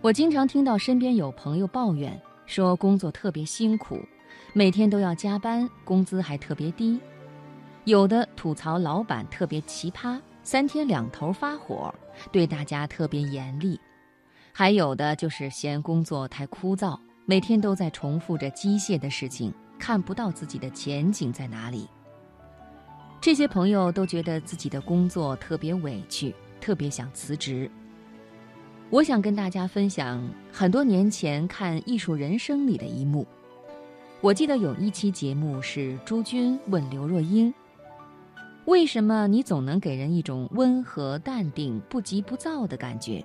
我经常听到身边有朋友抱怨说工作特别辛苦，每天都要加班，工资还特别低。有的吐槽老板特别奇葩，三天两头发火，对大家特别严厉。还有的就是嫌工作太枯燥，每天都在重复着机械的事情，看不到自己的前景在哪里。这些朋友都觉得自己的工作特别委屈，特别想辞职。我想跟大家分享很多年前看《艺术人生》里的一幕。我记得有一期节目是朱军问刘若英：“为什么你总能给人一种温和淡定、不急不躁的感觉？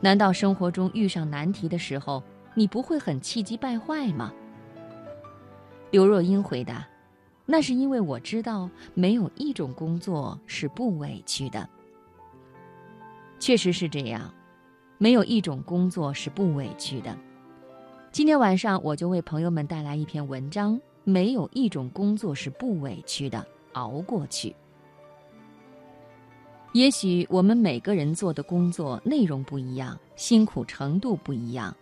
难道生活中遇上难题的时候，你不会很气急败坏吗？”刘若英回答：“那是因为我知道没有一种工作是不委屈的。确实是这样。”没有一种工作是不委屈的。今天晚上我就为朋友们带来一篇文章：没有一种工作是不委屈的，熬过去。也许我们每个人做的工作内容不一样，辛苦程度不一样，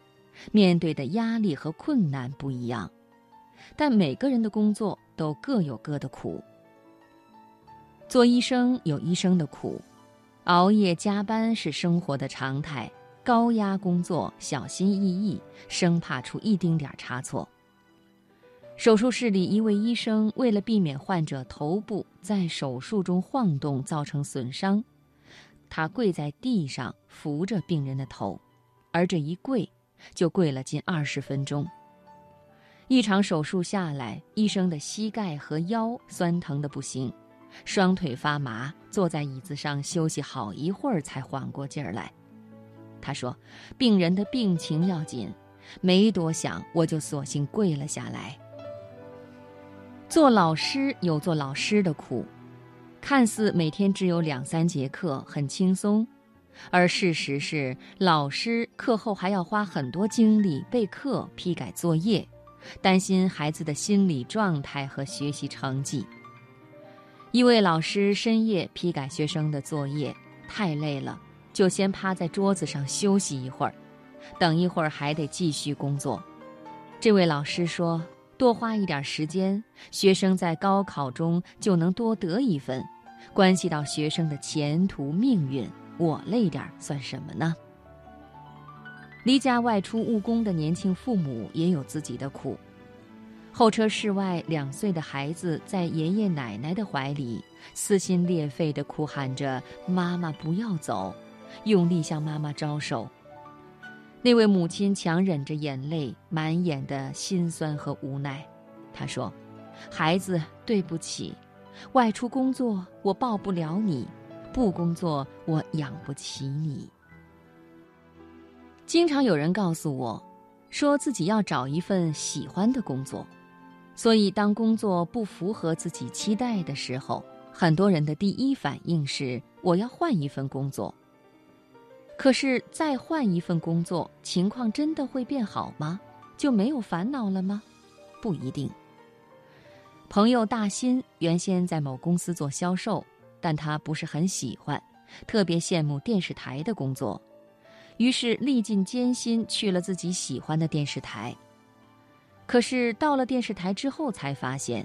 面对的压力和困难不一样，但每个人的工作都各有各的苦。做医生有医生的苦，熬夜加班是生活的常态。高压工作，小心翼翼，生怕出一丁点差错。手术室里，一位医生为了避免患者头部在手术中晃动造成损伤，他跪在地上扶着病人的头，而这一跪就跪了近二十分钟。一场手术下来，医生的膝盖和腰酸疼的不行，双腿发麻，坐在椅子上休息好一会儿才缓过劲儿来。他说：“病人的病情要紧，没多想，我就索性跪了下来。做老师有做老师的苦，看似每天只有两三节课，很轻松，而事实是，老师课后还要花很多精力备课、批改作业，担心孩子的心理状态和学习成绩。一位老师深夜批改学生的作业，太累了。”就先趴在桌子上休息一会儿，等一会儿还得继续工作。这位老师说：“多花一点时间，学生在高考中就能多得一分，关系到学生的前途命运。我累点算什么呢？”离家外出务工的年轻父母也有自己的苦。候车室外，两岁的孩子在爷爷奶奶的怀里，撕心裂肺地哭喊着：“妈妈，不要走！”用力向妈妈招手。那位母亲强忍着眼泪，满眼的心酸和无奈。她说：“孩子，对不起，外出工作我抱不了你，不工作我养不起你。”经常有人告诉我，说自己要找一份喜欢的工作，所以当工作不符合自己期待的时候，很多人的第一反应是：我要换一份工作。可是再换一份工作，情况真的会变好吗？就没有烦恼了吗？不一定。朋友大新原先在某公司做销售，但他不是很喜欢，特别羡慕电视台的工作，于是历尽艰辛去了自己喜欢的电视台。可是到了电视台之后，才发现，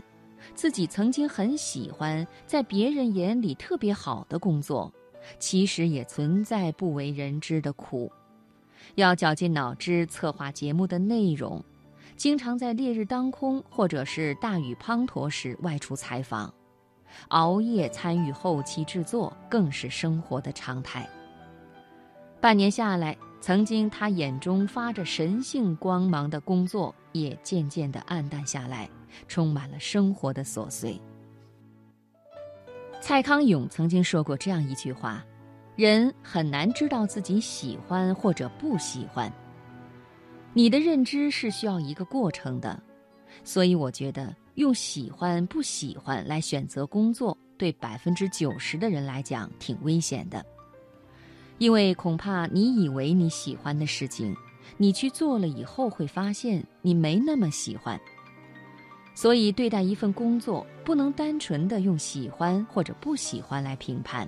自己曾经很喜欢，在别人眼里特别好的工作。其实也存在不为人知的苦，要绞尽脑汁策划节目的内容，经常在烈日当空或者是大雨滂沱时外出采访，熬夜参与后期制作更是生活的常态。半年下来，曾经他眼中发着神性光芒的工作也渐渐地暗淡下来，充满了生活的琐碎。蔡康永曾经说过这样一句话：“人很难知道自己喜欢或者不喜欢。你的认知是需要一个过程的，所以我觉得用喜欢不喜欢来选择工作，对百分之九十的人来讲挺危险的，因为恐怕你以为你喜欢的事情，你去做了以后会发现你没那么喜欢。”所以，对待一份工作，不能单纯的用喜欢或者不喜欢来评判。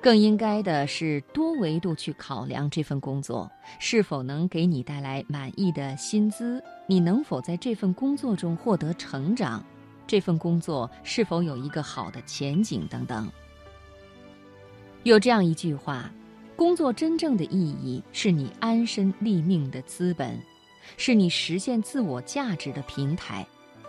更应该的是多维度去考量这份工作是否能给你带来满意的薪资，你能否在这份工作中获得成长，这份工作是否有一个好的前景等等。有这样一句话：工作真正的意义是你安身立命的资本，是你实现自我价值的平台，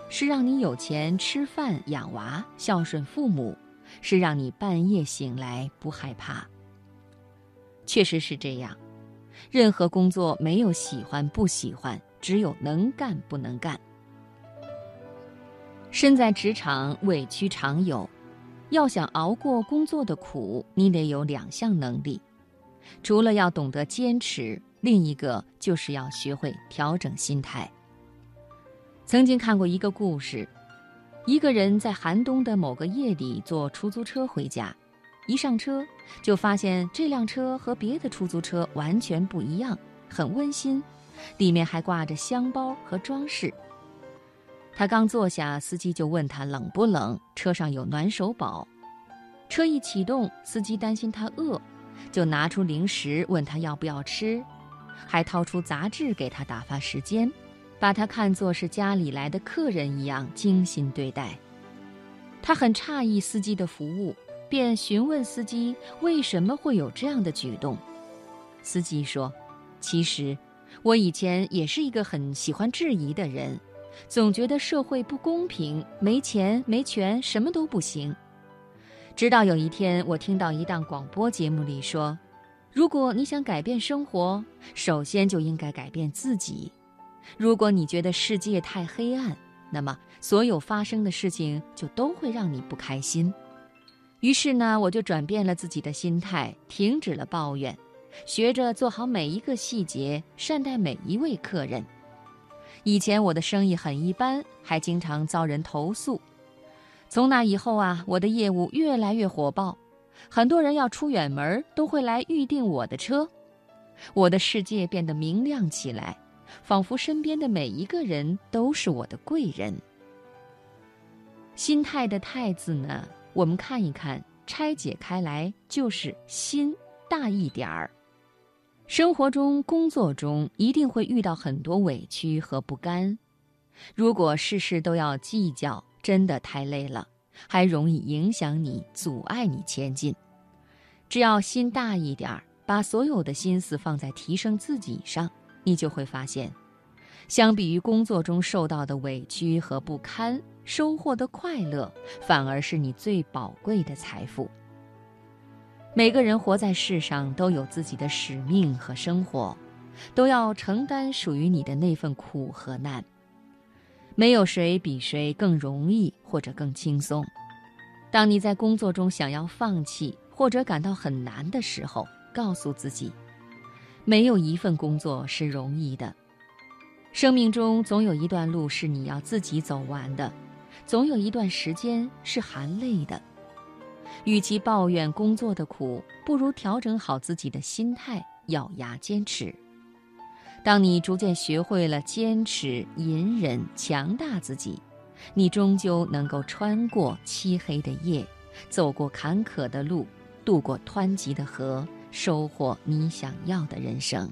是让你有钱吃饭养娃、孝顺父母。是让你半夜醒来不害怕。确实是这样，任何工作没有喜欢不喜欢，只有能干不能干。身在职场，委屈常有，要想熬过工作的苦，你得有两项能力：除了要懂得坚持，另一个就是要学会调整心态。曾经看过一个故事。一个人在寒冬的某个夜里坐出租车回家，一上车就发现这辆车和别的出租车完全不一样，很温馨，里面还挂着香包和装饰。他刚坐下，司机就问他冷不冷，车上有暖手宝。车一启动，司机担心他饿，就拿出零食问他要不要吃，还掏出杂志给他打发时间。把他看作是家里来的客人一样精心对待，他很诧异司机的服务，便询问司机为什么会有这样的举动。司机说：“其实，我以前也是一个很喜欢质疑的人，总觉得社会不公平，没钱没权什么都不行。直到有一天，我听到一档广播节目里说，如果你想改变生活，首先就应该改变自己。”如果你觉得世界太黑暗，那么所有发生的事情就都会让你不开心。于是呢，我就转变了自己的心态，停止了抱怨，学着做好每一个细节，善待每一位客人。以前我的生意很一般，还经常遭人投诉。从那以后啊，我的业务越来越火爆，很多人要出远门都会来预定我的车，我的世界变得明亮起来。仿佛身边的每一个人都是我的贵人。心态的“态”字呢，我们看一看，拆解开来就是心大一点儿。生活中、工作中一定会遇到很多委屈和不甘，如果事事都要计较，真的太累了，还容易影响你、阻碍你前进。只要心大一点儿，把所有的心思放在提升自己上。你就会发现，相比于工作中受到的委屈和不堪，收获的快乐反而是你最宝贵的财富。每个人活在世上都有自己的使命和生活，都要承担属于你的那份苦和难。没有谁比谁更容易或者更轻松。当你在工作中想要放弃或者感到很难的时候，告诉自己。没有一份工作是容易的，生命中总有一段路是你要自己走完的，总有一段时间是含泪的。与其抱怨工作的苦，不如调整好自己的心态，咬牙坚持。当你逐渐学会了坚持、隐忍、强大自己，你终究能够穿过漆黑的夜，走过坎坷的路，渡过湍急的河。收获你想要的人生。